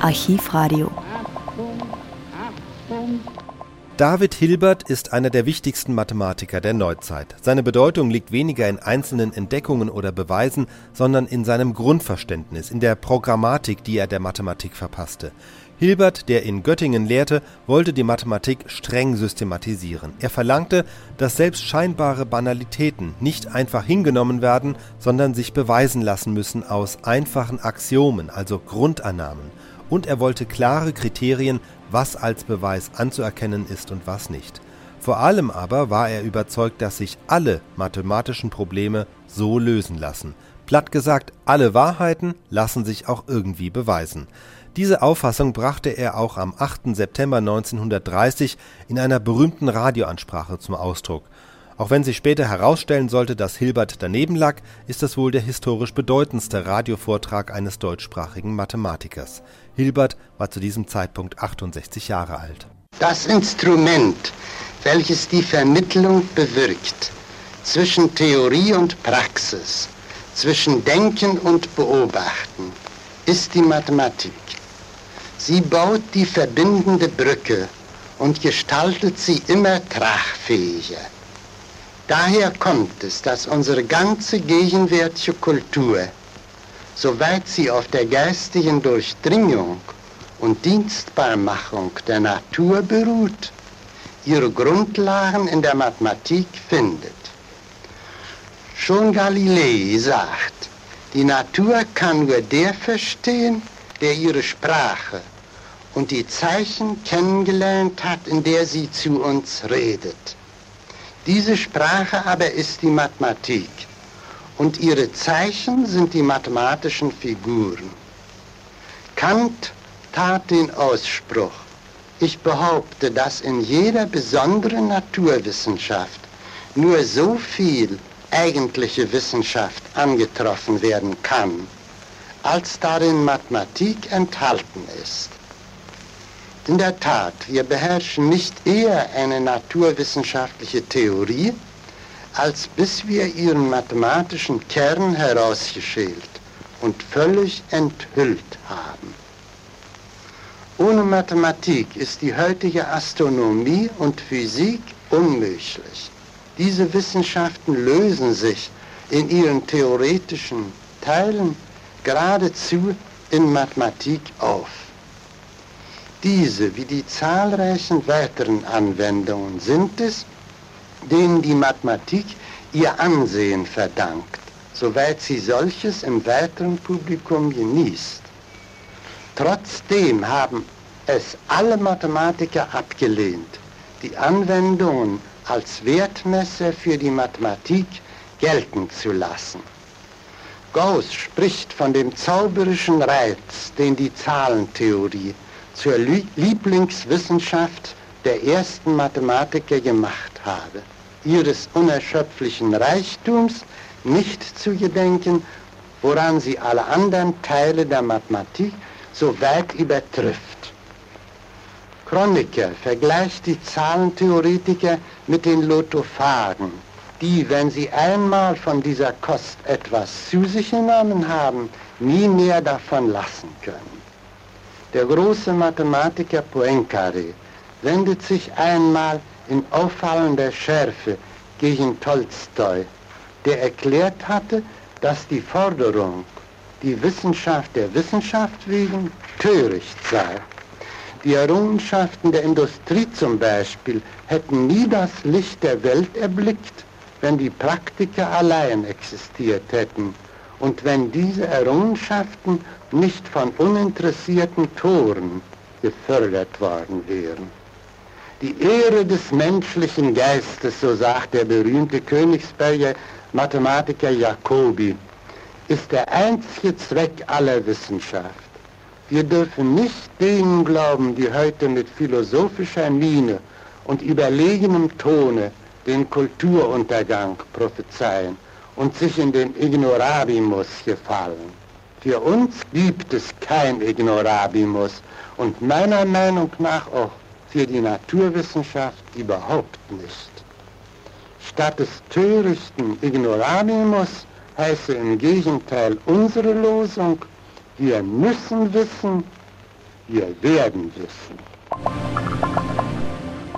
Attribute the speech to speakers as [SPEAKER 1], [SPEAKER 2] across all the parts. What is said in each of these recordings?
[SPEAKER 1] Archivradio.
[SPEAKER 2] David Hilbert ist einer der wichtigsten Mathematiker der Neuzeit. Seine Bedeutung liegt weniger in einzelnen Entdeckungen oder Beweisen, sondern in seinem Grundverständnis, in der Programmatik, die er der Mathematik verpasste. Hilbert, der in Göttingen lehrte, wollte die Mathematik streng systematisieren. Er verlangte, dass selbst scheinbare Banalitäten nicht einfach hingenommen werden, sondern sich beweisen lassen müssen aus einfachen Axiomen, also Grundannahmen. Und er wollte klare Kriterien, was als Beweis anzuerkennen ist und was nicht. Vor allem aber war er überzeugt, dass sich alle mathematischen Probleme so lösen lassen. Platt gesagt, alle Wahrheiten lassen sich auch irgendwie beweisen. Diese Auffassung brachte er auch am 8. September 1930 in einer berühmten Radioansprache zum Ausdruck. Auch wenn sich später herausstellen sollte, dass Hilbert daneben lag, ist das wohl der historisch bedeutendste Radiovortrag eines deutschsprachigen Mathematikers. Hilbert war zu diesem Zeitpunkt 68 Jahre alt.
[SPEAKER 3] Das Instrument, welches die Vermittlung bewirkt zwischen Theorie und Praxis, zwischen Denken und Beobachten, ist die Mathematik. Sie baut die verbindende Brücke und gestaltet sie immer tragfähiger. Daher kommt es, dass unsere ganze gegenwärtige Kultur, soweit sie auf der geistigen Durchdringung und Dienstbarmachung der Natur beruht, ihre Grundlagen in der Mathematik findet. Schon Galilei sagt, die Natur kann nur der verstehen, der ihre Sprache und die Zeichen kennengelernt hat, in der sie zu uns redet. Diese Sprache aber ist die Mathematik und ihre Zeichen sind die mathematischen Figuren. Kant tat den Ausspruch, ich behaupte, dass in jeder besonderen Naturwissenschaft nur so viel eigentliche Wissenschaft angetroffen werden kann, als darin Mathematik enthalten ist. In der Tat, wir beherrschen nicht eher eine naturwissenschaftliche Theorie, als bis wir ihren mathematischen Kern herausgeschält und völlig enthüllt haben. Ohne Mathematik ist die heutige Astronomie und Physik unmöglich. Diese Wissenschaften lösen sich in ihren theoretischen Teilen geradezu in Mathematik auf. Diese wie die zahlreichen weiteren Anwendungen sind es, denen die Mathematik ihr Ansehen verdankt, soweit sie solches im weiteren Publikum genießt. Trotzdem haben es alle Mathematiker abgelehnt, die Anwendungen als Wertmesser für die Mathematik gelten zu lassen. Gauss spricht von dem zauberischen Reiz, den die Zahlentheorie zur Lieblingswissenschaft der ersten Mathematiker gemacht habe, ihres unerschöpflichen Reichtums nicht zu gedenken, woran sie alle anderen Teile der Mathematik so weit übertrifft. Chroniker vergleicht die Zahlentheoretiker mit den Lotophagen, die, wenn sie einmal von dieser Kost etwas zu sich genommen haben, nie mehr davon lassen können. Der große Mathematiker Poincaré wendet sich einmal in auffallender Schärfe gegen Tolstoi, der erklärt hatte, dass die Forderung, die Wissenschaft der Wissenschaft wegen, töricht sei. Die Errungenschaften der Industrie zum Beispiel hätten nie das Licht der Welt erblickt, wenn die Praktiker allein existiert hätten und wenn diese Errungenschaften nicht von uninteressierten Toren gefördert worden wären. Die Ehre des menschlichen Geistes, so sagt der berühmte Königsberger Mathematiker Jacobi, ist der einzige Zweck aller Wissenschaft. Wir dürfen nicht denen glauben, die heute mit philosophischer Miene und überlegenem Tone den Kulturuntergang prophezeien und sich in den Ignorabimus gefallen. Für uns gibt es kein Ignorabimus und meiner Meinung nach auch für die Naturwissenschaft überhaupt nicht. Statt des törichten Ignorabimus heiße im Gegenteil unsere Losung, wir müssen wissen, wir werden wissen.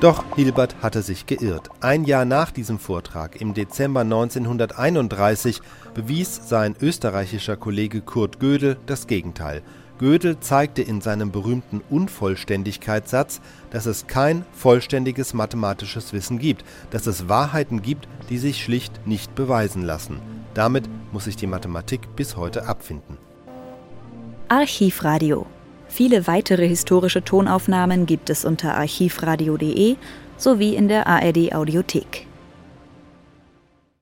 [SPEAKER 2] Doch Hilbert hatte sich geirrt. Ein Jahr nach diesem Vortrag, im Dezember 1931, bewies sein österreichischer Kollege Kurt Gödel das Gegenteil. Gödel zeigte in seinem berühmten Unvollständigkeitssatz, dass es kein vollständiges mathematisches Wissen gibt, dass es Wahrheiten gibt, die sich schlicht nicht beweisen lassen. Damit muss sich die Mathematik bis heute abfinden.
[SPEAKER 1] Archivradio Viele weitere historische Tonaufnahmen gibt es unter archivradio.de sowie in der ARD Audiothek.